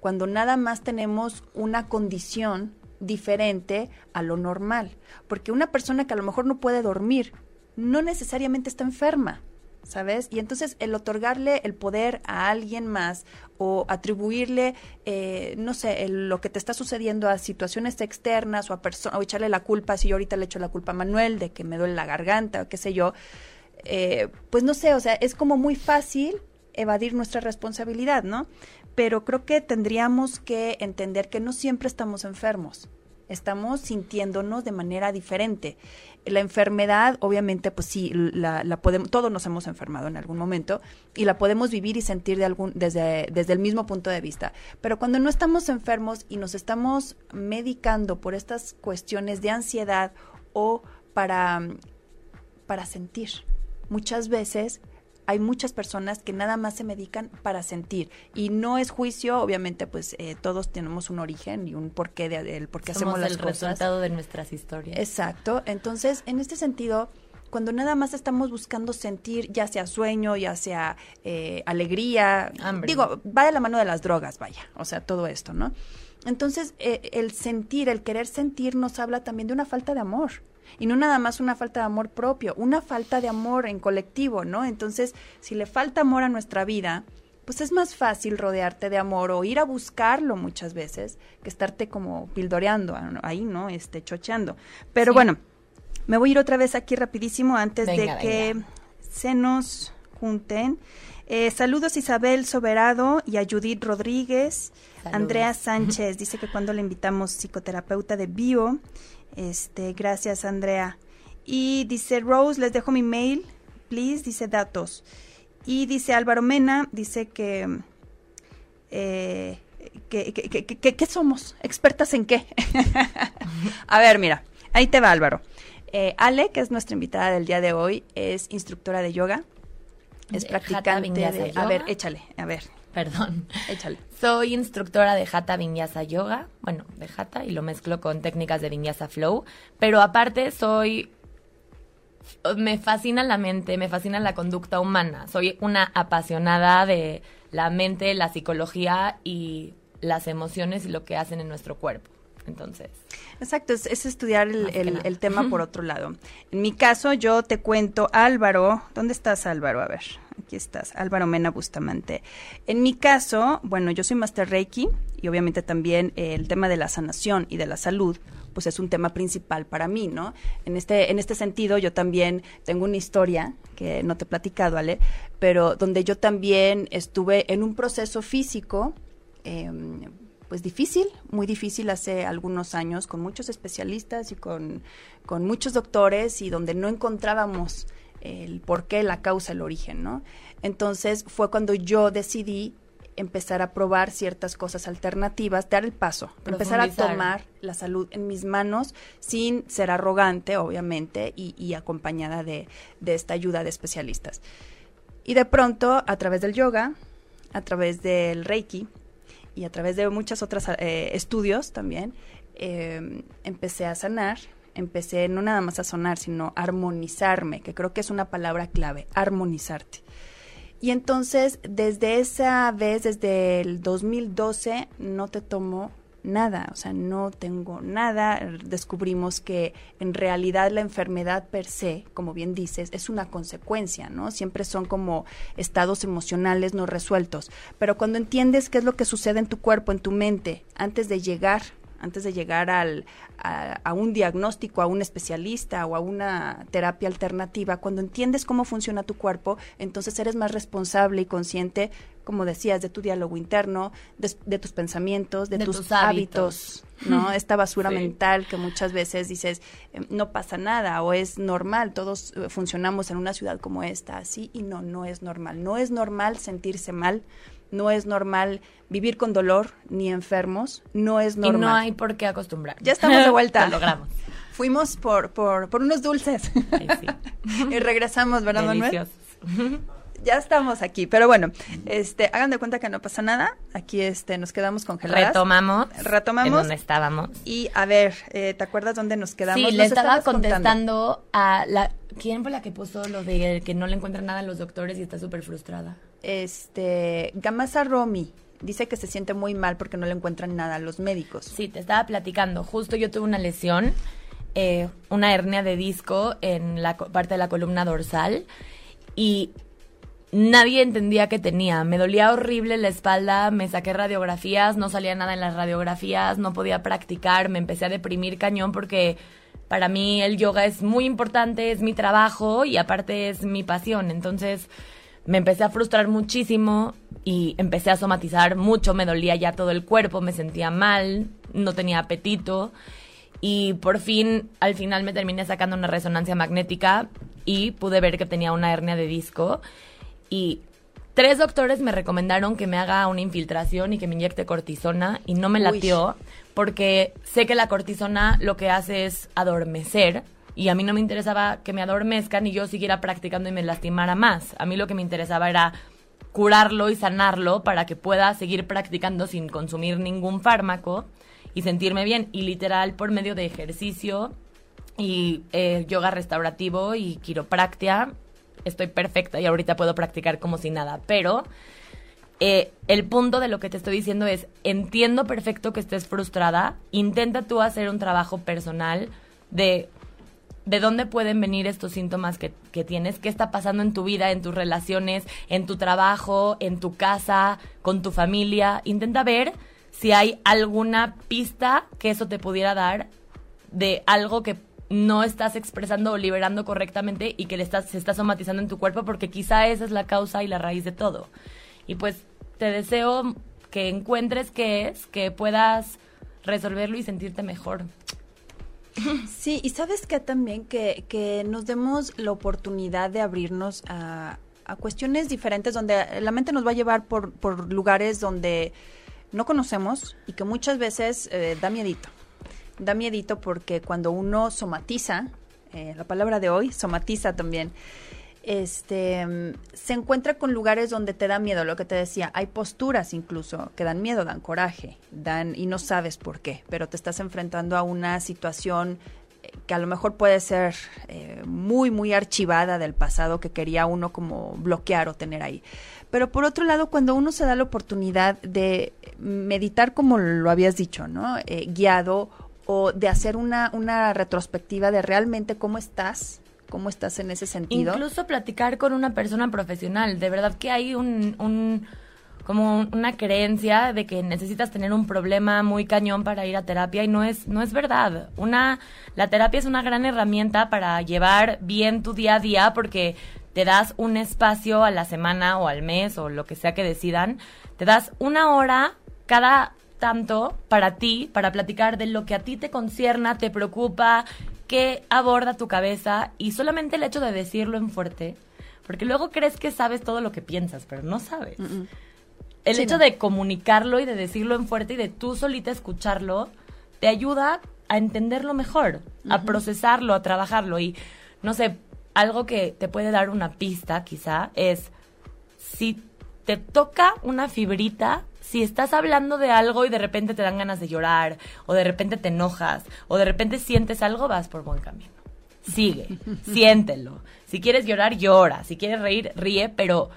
cuando nada más tenemos una condición diferente a lo normal. Porque una persona que a lo mejor no puede dormir, no necesariamente está enferma. ¿sabes? Y entonces el otorgarle el poder a alguien más o atribuirle, eh, no sé, lo que te está sucediendo a situaciones externas o a personas, o echarle la culpa, si yo ahorita le echo la culpa a Manuel de que me duele la garganta o qué sé yo, eh, pues no sé, o sea, es como muy fácil evadir nuestra responsabilidad, ¿no? Pero creo que tendríamos que entender que no siempre estamos enfermos estamos sintiéndonos de manera diferente. La enfermedad, obviamente, pues sí, la, podemos, todos nos hemos enfermado en algún momento y la podemos vivir y sentir de algún, desde, desde el mismo punto de vista. Pero cuando no estamos enfermos y nos estamos medicando por estas cuestiones de ansiedad o para, para sentir, muchas veces hay muchas personas que nada más se medican para sentir y no es juicio, obviamente pues eh, todos tenemos un origen y un porqué de, del por qué hacemos las el cosas. resultado de nuestras historias. Exacto, entonces en este sentido cuando nada más estamos buscando sentir, ya sea sueño, ya sea eh, alegría, digo, va de la mano de las drogas, vaya, o sea, todo esto, ¿no? Entonces, eh, el sentir, el querer sentir nos habla también de una falta de amor y no nada más una falta de amor propio, una falta de amor en colectivo, ¿no? Entonces, si le falta amor a nuestra vida, pues es más fácil rodearte de amor o ir a buscarlo muchas veces que estarte como pildoreando ahí, ¿no? Este, chocheando. Pero bueno, me voy a ir otra vez aquí rapidísimo antes de que se nos junten. Eh, saludos Isabel Soberado y a Judith Rodríguez. Andrea Sánchez dice que cuando le invitamos psicoterapeuta de bio. Este, gracias, Andrea. Y dice Rose, les dejo mi mail, please, dice datos. Y dice Álvaro Mena, dice que, eh, ¿qué somos? ¿Expertas en qué? A ver, mira, ahí te va Álvaro. Eh, Ale, que es nuestra invitada del día de hoy, es instructora de yoga. Es practicante de... A ver, échale, a ver. Perdón. Échale. Soy instructora de Hatha Vinyasa Yoga, bueno, de Hatha, y lo mezclo con técnicas de Vinyasa Flow, pero aparte soy me fascina la mente, me fascina la conducta humana. Soy una apasionada de la mente, la psicología y las emociones y lo que hacen en nuestro cuerpo. Entonces. Exacto, es, estudiar el, el, tema por otro lado. En mi caso, yo te cuento, Álvaro, ¿dónde estás Álvaro? A ver, aquí estás, Álvaro Mena Bustamante. En mi caso, bueno, yo soy Master Reiki y obviamente también el tema de la sanación y de la salud pues es un tema principal para mí, ¿no? En este, en este sentido, yo también tengo una historia que no te he platicado, Ale, pero donde yo también estuve en un proceso físico eh, pues difícil, muy difícil hace algunos años, con muchos especialistas y con, con muchos doctores y donde no encontrábamos el por qué, la causa, el origen, ¿no? Entonces fue cuando yo decidí empezar a probar ciertas cosas alternativas, dar el paso, empezar a tomar la salud en mis manos sin ser arrogante, obviamente, y, y acompañada de, de esta ayuda de especialistas. Y de pronto, a través del yoga, a través del Reiki, y a través de muchos otros eh, estudios también, em, empecé a sanar, empecé no nada más a sonar, sino a armonizarme, que creo que es una palabra clave, armonizarte. Y entonces, desde esa vez, desde el 2012, no te tomo nada, o sea, no tengo nada. Descubrimos que en realidad la enfermedad per se, como bien dices, es una consecuencia, ¿no? Siempre son como estados emocionales no resueltos. Pero cuando entiendes qué es lo que sucede en tu cuerpo, en tu mente, antes de llegar antes de llegar al, a, un diagnóstico, a un especialista o a una terapia alternativa, cuando entiendes cómo funciona tu cuerpo, entonces eres más responsable y consciente, como decías, de tu diálogo interno, de, tus pensamientos, de, tus, hábitos. ¿no? Esta basura mental que muchas veces dices, em, no pasa nada o es normal, todos eh, funcionamos en una ciudad como esta, así, y no, no es normal. No es normal sentirse mal, no es normal vivir con dolor ni enfermos, no es normal. Y no hay por qué acostumbrar. Ya estamos de vuelta. Lo logramos. Fuimos por, por, por unos dulces. y regresamos, ¿verdad, Deliciosos. Manuel? ya estamos aquí, pero bueno, este, hagan de cuenta que no pasa nada. Aquí este, nos quedamos congeladas. Retomamos. Retomamos. En donde estábamos. Y a ver, eh, ¿te acuerdas dónde nos quedamos? Sí, le estaba contestando a la... ¿Quién fue la que puso lo de que no le encuentran nada a los doctores y está súper frustrada? Este, Gamasa Romy. Dice que se siente muy mal porque no le encuentran nada a los médicos. Sí, te estaba platicando. Justo yo tuve una lesión, eh, una hernia de disco en la parte de la columna dorsal y nadie entendía que tenía. Me dolía horrible la espalda, me saqué radiografías, no salía nada en las radiografías, no podía practicar, me empecé a deprimir cañón porque para mí el yoga es muy importante, es mi trabajo y aparte es mi pasión. Entonces me empecé a frustrar muchísimo y empecé a somatizar mucho, me dolía ya todo el cuerpo, me sentía mal, no tenía apetito y por fin al final me terminé sacando una resonancia magnética y pude ver que tenía una hernia de disco y tres doctores me recomendaron que me haga una infiltración y que me inyecte cortisona y no me latió porque sé que la cortisona lo que hace es adormecer y a mí no me interesaba que me adormezcan y yo siguiera practicando y me lastimara más. A mí lo que me interesaba era curarlo y sanarlo para que pueda seguir practicando sin consumir ningún fármaco y sentirme bien. Y literal por medio de ejercicio y eh, yoga restaurativo y quiropractia estoy perfecta y ahorita puedo practicar como si nada. Pero eh, el punto de lo que te estoy diciendo es, entiendo perfecto que estés frustrada, intenta tú hacer un trabajo personal de de dónde pueden venir estos síntomas que, que, tienes, qué está pasando en tu vida, en tus relaciones, en tu trabajo, en tu casa, con tu familia. Intenta ver si hay alguna pista que eso te pudiera dar de algo que no estás expresando o liberando correctamente y que le estás, se está somatizando en tu cuerpo porque quizá esa es la causa y la raíz de todo. Y pues te deseo que encuentres qué es, que puedas resolverlo y sentirte mejor. Sí, y sabes que también que, que nos demos la oportunidad de abrirnos a, a, cuestiones diferentes donde la mente nos va a llevar por, por lugares donde no conocemos y que muchas veces eh, da miedito. Da miedito porque cuando uno somatiza, eh, la palabra de hoy, somatiza también, este, se encuentra con lugares donde te da miedo, lo que te decía, hay posturas incluso que dan miedo, dan coraje, dan y no sabes por qué, pero te estás enfrentando a una situación eh, que a lo mejor puede ser eh, muy, muy archivada del pasado que quería uno como bloquear o tener ahí. Pero por otro lado, cuando uno se da la oportunidad de meditar como lo habías dicho, ¿no? guiado o de hacer una, una retrospectiva de realmente cómo estás, cómo estás en ese sentido. Incluso platicar con una persona profesional. De verdad que hay un, como una creencia de que necesitas tener un problema muy cañón para ir a terapia y no es no es verdad. Una la terapia es una gran herramienta para llevar bien tu día a día porque te das un espacio a la semana o al mes o lo que sea que decidan, te das una hora cada tanto para ti, para platicar de lo que a ti te concierna, te preocupa, que aborda tu cabeza y solamente el hecho de decirlo en fuerte, porque luego crees que sabes todo lo que piensas, pero no sabes. El hecho de comunicarlo y de decirlo en fuerte y de tú solita escucharlo, te ayuda a entenderlo mejor, a procesarlo, a trabajarlo. Y no sé, algo que te puede dar una pista quizá es si te toca una fibrita si estás hablando de algo y de repente te dan ganas de llorar, o de repente te enojas, o de repente sientes algo, vas por buen camino. Sigue, siéntelo. Si quieres llorar, llora. Si quieres reír, ríe, pero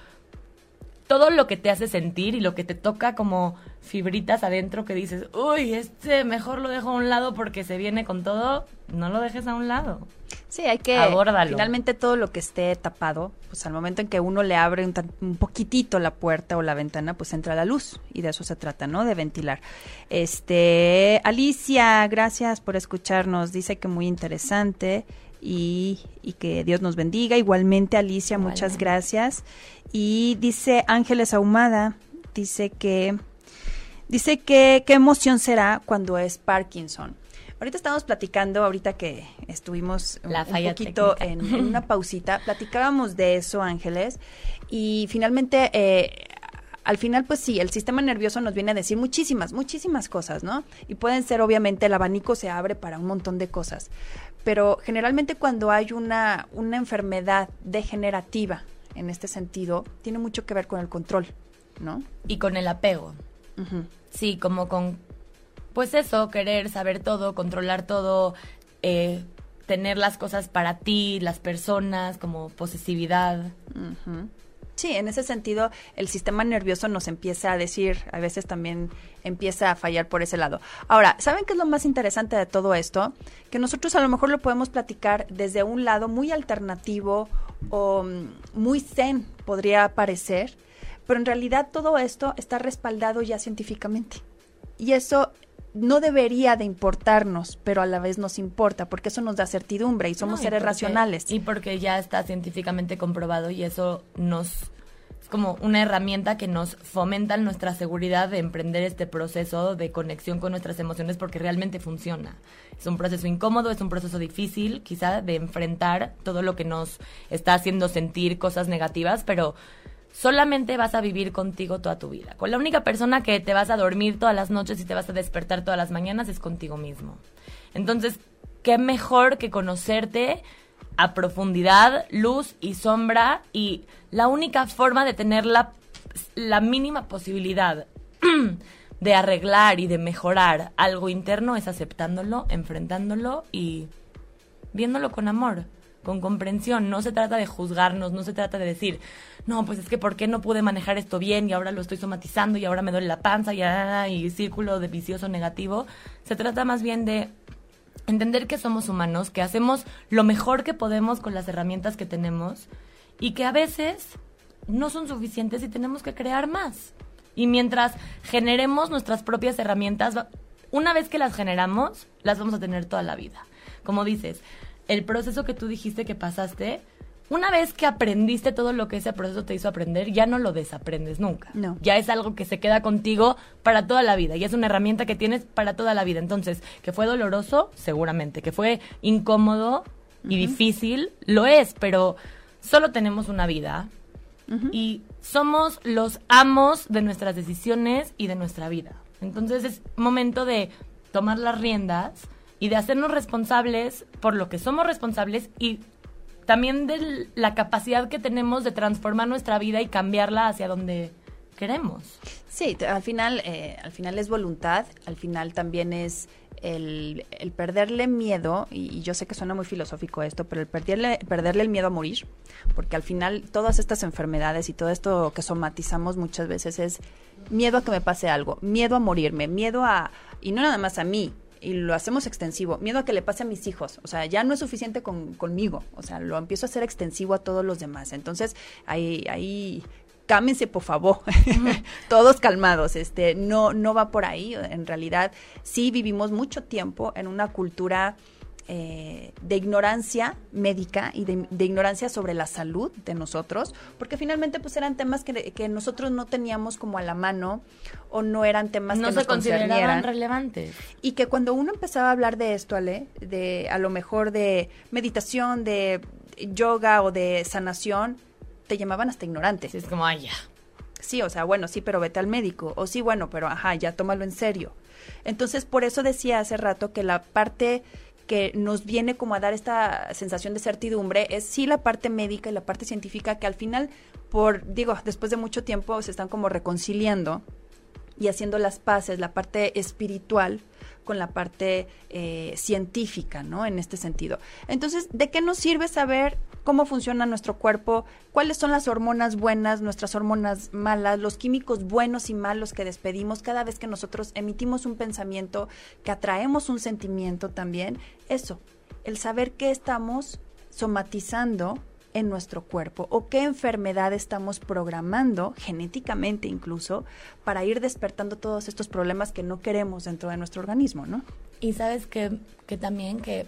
todo lo que te hace sentir y lo que te toca como fibritas adentro que dices, uy, este mejor lo dejo a un lado porque se viene con todo, no lo dejes a un lado. Sí, hay que Abórdalo. finalmente todo lo que esté tapado, pues al momento en que uno le abre un, un poquitito la puerta o la ventana, pues entra la luz y de eso se trata, ¿no? De ventilar. Este, Alicia, gracias por escucharnos. Dice que muy interesante y, y que Dios nos bendiga. Igualmente, Alicia, muchas gracias. Y dice Ángeles Ahumada, dice que Dice que qué emoción será cuando es Parkinson. Ahorita estamos platicando, ahorita que estuvimos un, La un falla poquito en, una pausita, platicábamos de eso, Ángeles, y finalmente, eh, al final, pues sí, el sistema nervioso nos viene a decir muchísimas, muchísimas cosas, ¿no? Y pueden ser, obviamente, el abanico se abre para un montón de cosas, pero generalmente cuando hay una, una enfermedad degenerativa, en este sentido, tiene mucho que ver con el control, ¿no? Y con el apego. Sí, como con, pues eso, querer saber todo, controlar todo, eh, tener las cosas para ti, las personas, como posesividad. Sí, en ese sentido, el sistema nervioso nos empieza a decir, a veces también empieza a fallar por ese lado. Ahora, ¿saben qué es lo más interesante de todo esto? Que nosotros a lo mejor lo podemos platicar desde un lado muy alternativo o mm, muy zen, podría parecer, pero en realidad todo esto está respaldado ya científicamente. Y eso no debería de importarnos, pero a la vez nos importa, porque eso nos da certidumbre y somos No, y seres porque- racionales. Y porque ya está científicamente comprobado y eso nos es como una herramienta que nos fomenta nuestra seguridad de emprender este proceso de conexión con nuestras emociones porque realmente funciona. Es un proceso incómodo, es un proceso difícil quizá de enfrentar todo lo que nos está haciendo sentir cosas negativas, pero solamente vas a vivir contigo toda tu vida. Con la única persona que te vas a dormir todas las noches y te vas a despertar todas las mañanas es contigo mismo. Entonces, qué mejor que conocerte a profundidad, luz y sombra y la única forma de tener la, la mínima posibilidad de arreglar y de mejorar algo interno es aceptándolo, enfrentándolo y viéndolo con amor, con comprensión. No se trata de juzgarnos, no se trata de decir, no, pues es que ¿por qué no pude manejar esto bien y ahora lo estoy somatizando y ahora me duele la panza y, ah, y círculo de vicioso negativo? Se trata más bien de entender que somos humanos, que hacemos lo mejor que podemos con las herramientas que tenemos y que a veces no son suficientes y tenemos que crear más. Y mientras generemos nuestras propias herramientas, una vez que las generamos, las vamos a tener toda la vida. Como dices, el proceso que tú dijiste que pasaste, una vez que aprendiste todo lo que ese proceso te hizo aprender, ya no lo desaprendes nunca. No. Ya es algo que se queda contigo para toda la vida y es una herramienta que tienes para toda la vida. Entonces, que fue doloroso, seguramente, que fue incómodo y difícil, lo es, pero solo tenemos una vida y somos los amos de nuestras decisiones y de nuestra vida. Entonces es momento de tomar las riendas y de hacernos responsables por lo que somos responsables y también de la capacidad que tenemos de transformar nuestra vida y cambiarla hacia donde queremos. Sí, al final, eh, al final es voluntad, al final también es el, perderle miedo, y, y yo sé que suena muy filosófico esto, pero el perderle, perderle el miedo a morir, porque al final todas estas enfermedades y todo esto que somatizamos muchas veces es miedo a que me pase algo, miedo a morirme, miedo a, y no nada más a mí, y lo hacemos extensivo, miedo a que le pase a mis hijos, o sea, ya no es suficiente con, conmigo, o sea, lo empiezo a hacer extensivo a todos los demás, entonces ahí, ahí cámense por favor, todos calmados, este, no, no va por ahí, en realidad sí vivimos mucho tiempo en una cultura eh, de ignorancia médica y de, de ignorancia sobre la salud de nosotros, porque finalmente pues eran temas que, que nosotros no teníamos como a la mano o no eran temas no que se nos consideraban relevantes. Y que cuando uno empezaba a hablar de esto, Ale, de a lo mejor de meditación, de yoga o de sanación, te llamaban hasta ignorante. Sí, es como, ay, ya. Sí, o sea, bueno, sí, pero vete al médico. O sí, bueno, pero ajá, ya tómalo en serio. Entonces, por eso decía hace rato que la parte que nos viene como a dar esta sensación de certidumbre es sí la parte médica y la parte científica que al final, por, digo, después de mucho tiempo se están como reconciliando y haciendo las paces, la parte espiritual con la parte eh, científica, ¿no? En este sentido. Entonces, ¿de qué nos sirve saber cómo funciona nuestro cuerpo? ¿Cuáles son las hormonas buenas, nuestras hormonas malas, los químicos buenos y malos que despedimos cada vez que nosotros emitimos un pensamiento, que atraemos un sentimiento también? Eso. el saber qué estamos somatizando en nuestro cuerpo o qué enfermedad estamos programando genéticamente incluso para ir despertando todos estos problemas que no queremos dentro de nuestro organismo, ¿no? Y sabes que, que también que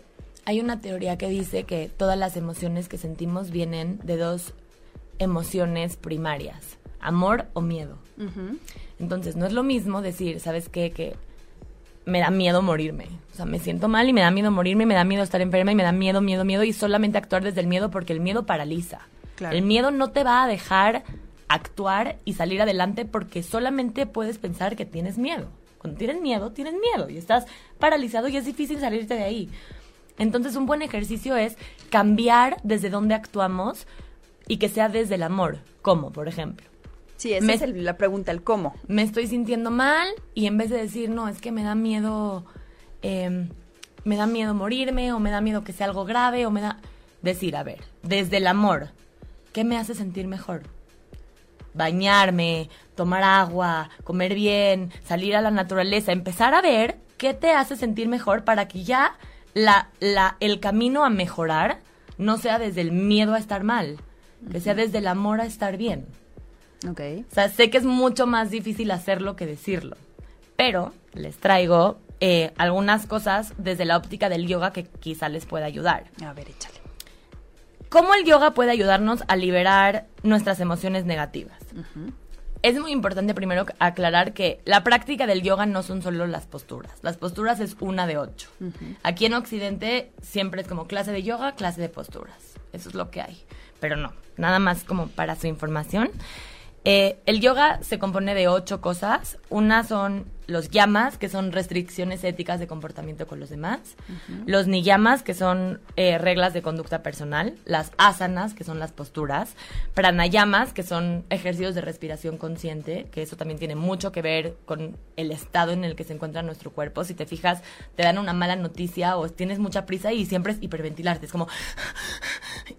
hay una teoría que dice que todas las emociones que sentimos vienen de dos emociones primarias, amor o miedo. Entonces, no es lo mismo decir, ¿sabes qué? Que me da miedo morirme. O sea, me siento mal y me da miedo morirme, me da miedo estar enferma y me da miedo, miedo, miedo y solamente actuar desde el miedo porque el miedo paraliza. El miedo no te va a dejar actuar y salir adelante porque solamente puedes pensar que tienes miedo. Cuando tienes miedo, tienes miedo y estás paralizado y es difícil salirte de ahí. Entonces, un buen ejercicio es cambiar desde donde actuamos y que sea desde el amor. ¿Cómo, por ejemplo? Sí, esa es la pregunta, el cómo. Me estoy sintiendo mal y en vez de decir, no, es que me da miedo, em, me da miedo morirme o me da miedo que sea algo grave o me da... Decir, a ver, desde el amor, ¿qué me hace sentir mejor? Bañarme, tomar agua, comer bien, salir a la naturaleza, empezar a ver qué te hace sentir mejor para que ya la, la, el camino a mejorar no sea desde el miedo a estar mal, que sea desde el amor a estar bien. Ok. O sea, sé que es mucho más difícil hacerlo que decirlo, pero les traigo eh, algunas cosas desde la óptica del yoga que quizá les pueda ayudar. A ver, échale. ¿Cómo el yoga puede ayudarnos a liberar nuestras emociones negativas? Es muy importante primero aclarar que la práctica del yoga no son solo las posturas. Las posturas es una de ocho. Aquí en Occidente siempre es como clase de yoga, clase de posturas. Eso es lo que hay. Pero no, nada más como para su información. Eh, el yoga se compone de ocho cosas. Una son los yamas, que son restricciones éticas de comportamiento con los demás. Los niyamas, que son eh, reglas de conducta personal. Las asanas, que son las posturas. Pranayamas, que son ejercicios de respiración consciente, que eso también tiene mucho que ver con el estado en el que se encuentra nuestro cuerpo. Si te fijas, te dan una mala noticia o tienes mucha prisa y siempre es hiperventilarte. Es como...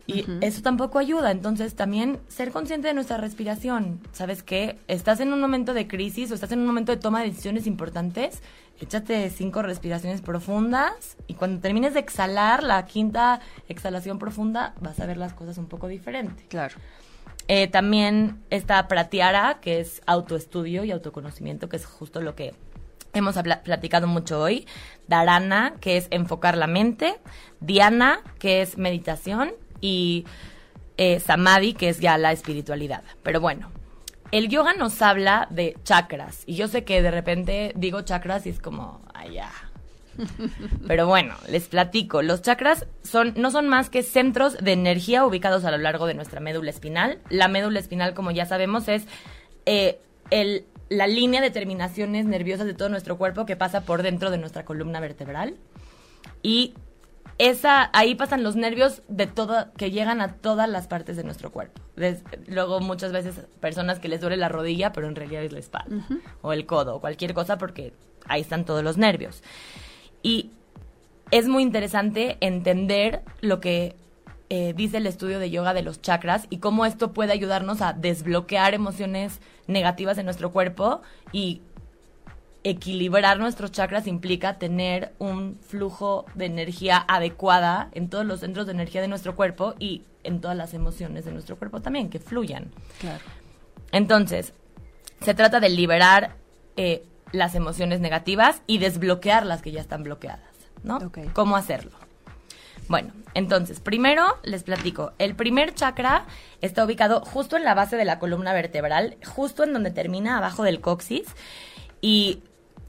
Y eso tampoco ayuda. Entonces, también ser consciente de nuestra respiración. ¿Sabes qué? Estás en un momento de crisis o estás en un momento de toma de decisiones importantes, échate cinco respiraciones profundas y cuando termines de exhalar la quinta exhalación profunda, vas a ver las cosas un poco diferente. Claro. Eh, también está Pratiara, que es autoestudio y autoconocimiento, que es justo lo que hemos platicado mucho hoy. Dharana, que es enfocar la mente. Diana, que es meditación. Y eh, Samadhi, que es ya la espiritualidad. Pero bueno, el yoga nos habla de chakras. Y yo sé que de repente digo chakras y es como, allá. Pero bueno, les platico. Los chakras son, no son más que centros de energía ubicados a lo largo de nuestra médula espinal. La médula espinal, como ya sabemos, es eh, el, la línea de terminaciones nerviosas de todo nuestro cuerpo que pasa por dentro de nuestra columna vertebral. Y esa, ahí pasan los nervios de todo, que llegan a todas las partes de nuestro cuerpo. luego muchas veces personas que les duele la rodilla, pero en realidad es la espalda, o el codo, o cualquier cosa, porque ahí están todos los nervios. Y es muy interesante entender lo que eh, dice el estudio de yoga de los chakras y cómo esto puede ayudarnos a desbloquear emociones negativas en nuestro cuerpo y equilibrar nuestros chakras implica tener un flujo de energía adecuada en todos los centros de energía de nuestro cuerpo y en todas las emociones de nuestro cuerpo también, que fluyan. Claro. Entonces, se trata de liberar eh, las emociones negativas y desbloquear las que ya están bloqueadas, ¿no? ¿Cómo hacerlo? Bueno, entonces, primero les platico. El primer chakra está ubicado justo en la base de la columna vertebral, justo en donde termina abajo del coxis. Y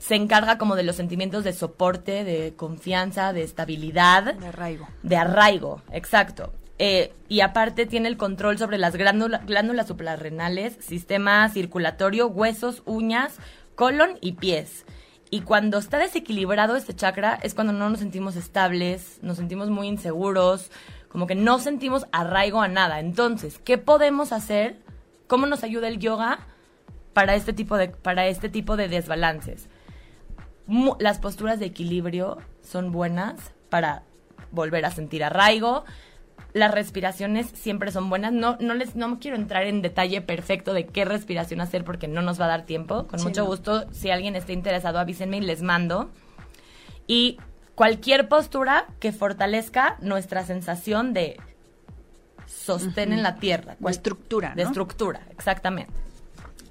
se encarga como de los sentimientos de soporte, de confianza, de estabilidad. De arraigo. De arraigo, exacto. Eh, y aparte tiene el control sobre las glándulas suprarrenales, sistema circulatorio, huesos, uñas, colon y pies. Y cuando está desequilibrado este chakra es cuando no nos sentimos estables, nos sentimos muy inseguros, como que no sentimos arraigo a nada. Entonces, ¿qué podemos hacer? ¿Cómo nos ayuda el yoga para este tipo de, para este tipo de desbalances? Las posturas de equilibrio son buenas para volver a sentir arraigo. Las respiraciones siempre son buenas. No, no les, no quiero entrar en detalle perfecto de qué respiración hacer porque no nos va a dar tiempo. Con mucho gusto, si alguien está interesado, avísenme y les mando. Y cualquier postura que fortalezca nuestra sensación de sostén en la tierra. De estructura, ¿no? De estructura, exactamente.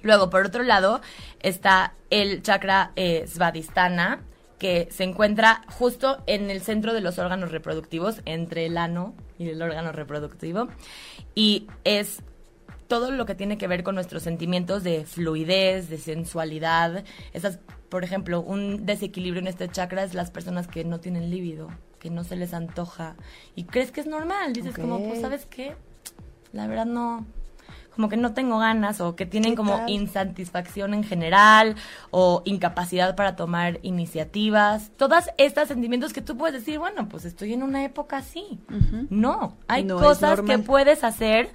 Luego, por otro lado, está el chakra eh, svadhisthana, que se encuentra justo en el centro de los órganos reproductivos, entre el ano y el órgano reproductivo. Y es todo lo que tiene que ver con nuestros sentimientos de fluidez, de sensualidad. Esas, por ejemplo, un desequilibrio en este chakra es las personas que no tienen líbido, que no se les antoja. Y crees que es normal. Dices como, pues, ¿sabes qué? La verdad no, como que no tengo ganas o que tienen como insatisfacción en general o incapacidad para tomar iniciativas. Todas estas sentimientos que tú puedes decir, bueno, pues estoy en una época así. No, hay cosas que puedes hacer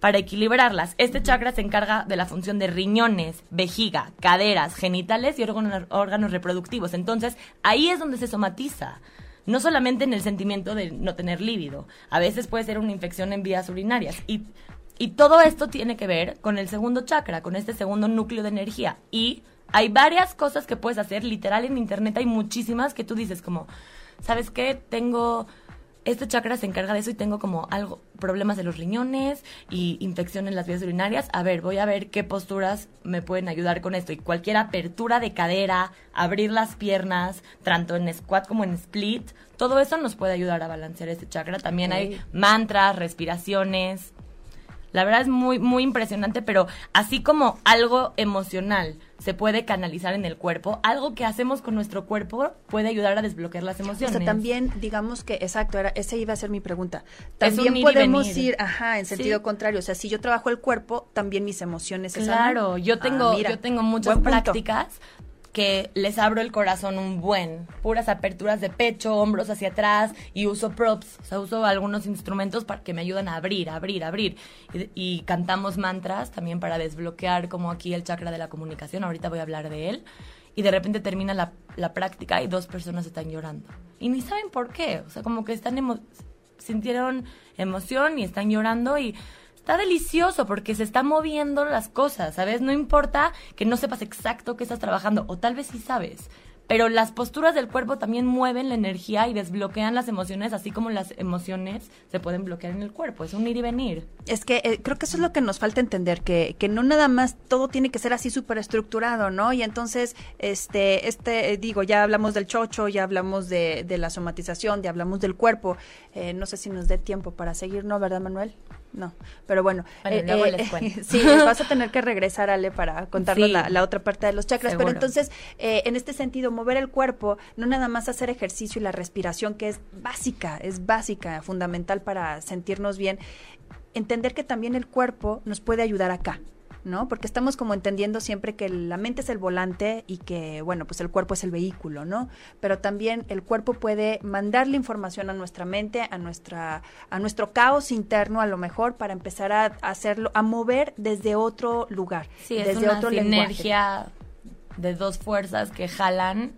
para equilibrarlas. Este chakra se encarga de la función de riñones, vejiga, caderas, genitales y órganos, órganos reproductivos. Entonces, ahí es donde se somatiza no solamente en el sentimiento de no tener líbido, a veces puede ser una infección en vías urinarias y y todo esto tiene que ver con el segundo chakra, con este segundo núcleo de energía. Y hay varias cosas que puedes hacer, literal en internet hay muchísimas que tú dices como, ¿sabes qué? Tengo este chakra se encarga de eso y tengo como algo, problemas de los riñones y infección en las vías urinarias. A ver, voy a ver qué posturas me pueden ayudar con esto. Y cualquier apertura de cadera, abrir las piernas, tanto en squat como en split, todo eso nos puede ayudar a balancear este chakra. También hay mantras, respiraciones. La verdad es muy, muy impresionante, pero así como algo emocional se puede canalizar en el cuerpo, algo que hacemos con nuestro cuerpo puede ayudar a desbloquear las emociones. O sea, también, digamos que, exacto, era, esa iba a ser mi pregunta. También podemos ir, ajá, en sentido contrario. O sea, si yo trabajo el cuerpo, también mis emociones Claro, yo tengo, ah, yo tengo muchas prácticas que les abro el corazón un buen, puras aperturas de pecho, hombros hacia atrás y uso props, o sea, uso algunos instrumentos para que me ayudan a abrir, abrir, abrir. Y, cantamos mantras también para desbloquear como aquí el chakra de la comunicación, ahorita voy a hablar de él. Y de repente termina la, la práctica y dos personas están llorando. Y ni saben por qué, o sea, como que están sintieron emoción y están llorando y está delicioso porque se están moviendo las cosas, ¿sabes? No importa que no sepas exacto qué estás trabajando, o tal vez sí sabes, pero las posturas del cuerpo también mueven la energía y desbloquean las emociones, así como las emociones se pueden bloquear en el cuerpo. Es un ir y venir. Es que eh, creo que eso es lo que nos falta entender, que, que no nada más todo tiene que ser así súper estructurado, ¿no? Y entonces, este, este, eh, digo, ya hablamos del chocho, ya hablamos de, de la somatización, ya hablamos del cuerpo. Eh, no sé si nos dé tiempo para seguir, ¿no? ¿Verdad, Manuel? No, pero bueno, eh, eh, sí, vas a tener que regresar, Ale, para contarnos la, otra parte de los chakras. Pero entonces, eh, en este sentido, mover el cuerpo, no nada más hacer ejercicio y la respiración, que es básica, es básica, fundamental para sentirnos bien, entender que también el cuerpo nos puede ayudar acá. ¿No? Porque estamos como entendiendo siempre que la mente es el volante y que, bueno, pues el cuerpo es el vehículo, ¿no? Pero también el cuerpo puede mandarle información a nuestra mente, a nuestra, a nuestro caos interno, a lo mejor, para empezar a, hacerlo, a mover desde otro lugar, sí, desde es una otro sinergia de dos fuerzas que jalan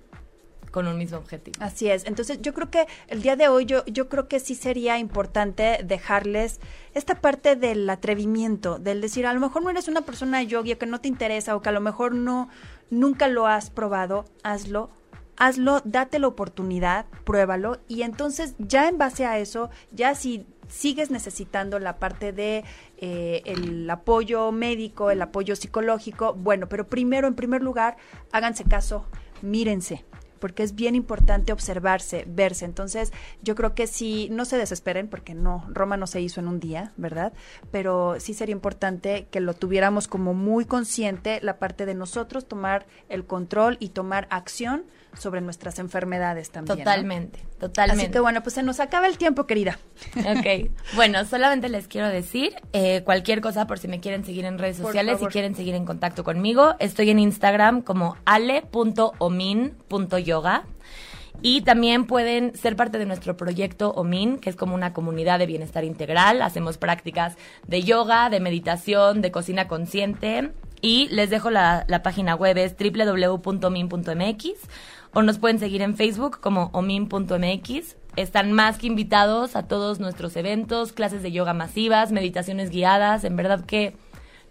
con un mismo objetivo. Así es. Entonces, yo creo que el día de hoy, yo, yo creo que sí sería importante dejarles esta parte del atrevimiento, del decir, a lo mejor no eres una persona yogi que no te interesa o que a lo mejor no, nunca lo has probado, hazlo, hazlo, date la oportunidad, pruébalo y entonces ya en base a eso, ya si sigues necesitando la parte de eh, el apoyo médico, el apoyo psicológico, bueno, pero primero, en primer lugar, háganse caso, mírense, porque es bien importante observarse, verse. Entonces, yo creo que sí, no se desesperen, porque no, Roma no se hizo en un día, ¿verdad? Pero sí sería importante que lo tuviéramos como muy consciente la parte de nosotros tomar el control y tomar acción sobre nuestras enfermedades también. Totalmente, totalmente. Así que bueno, pues se nos acaba el tiempo, querida. Ok, bueno, solamente les quiero decir eh, cualquier cosa por si me quieren seguir en redes sociales, si quieren seguir en contacto conmigo. Estoy en Instagram como ale.omin.yoga. Y también pueden ser parte de nuestro proyecto OMIN, que es como una comunidad de bienestar integral. Hacemos prácticas de yoga, de meditación, de cocina consciente. Y les dejo la, la página web, es www.omin.mx o nos pueden seguir en Facebook como omin.mx. Están más que invitados a todos nuestros eventos, clases de yoga masivas, meditaciones guiadas. En verdad que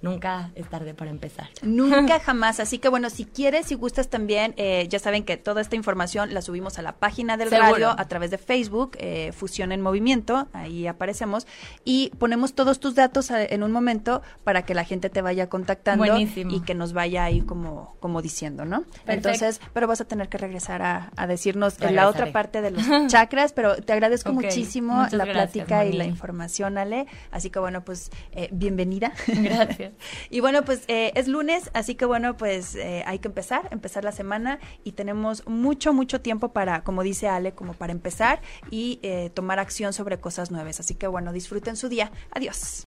nunca es tarde para empezar. Nunca jamás. Así que bueno, si quieres, si gustas también, eh, ya saben que toda esta información la subimos a la página del Seguro. radio a través de Facebook, eh, Fusión en Movimiento, ahí aparecemos, y ponemos todos tus datos eh, en un momento para que la gente te vaya contactando Buenísimo. y que nos vaya ahí como, como diciendo, ¿no? Entonces, pero vas a tener que regresar a, a decirnos en Regresaré. la otra parte de los chakras, pero te agradezco muchísimo muchas la gracias, plática y la información, Ale. Así que bueno, pues eh, bienvenida. Gracias. Y bueno, pues eh, es lunes, así que bueno, pues eh, hay que empezar, empezar la semana y tenemos mucho, mucho tiempo para, como dice Ale, como para empezar y eh, tomar acción sobre cosas nuevas. Así que bueno, disfruten su día. Adiós.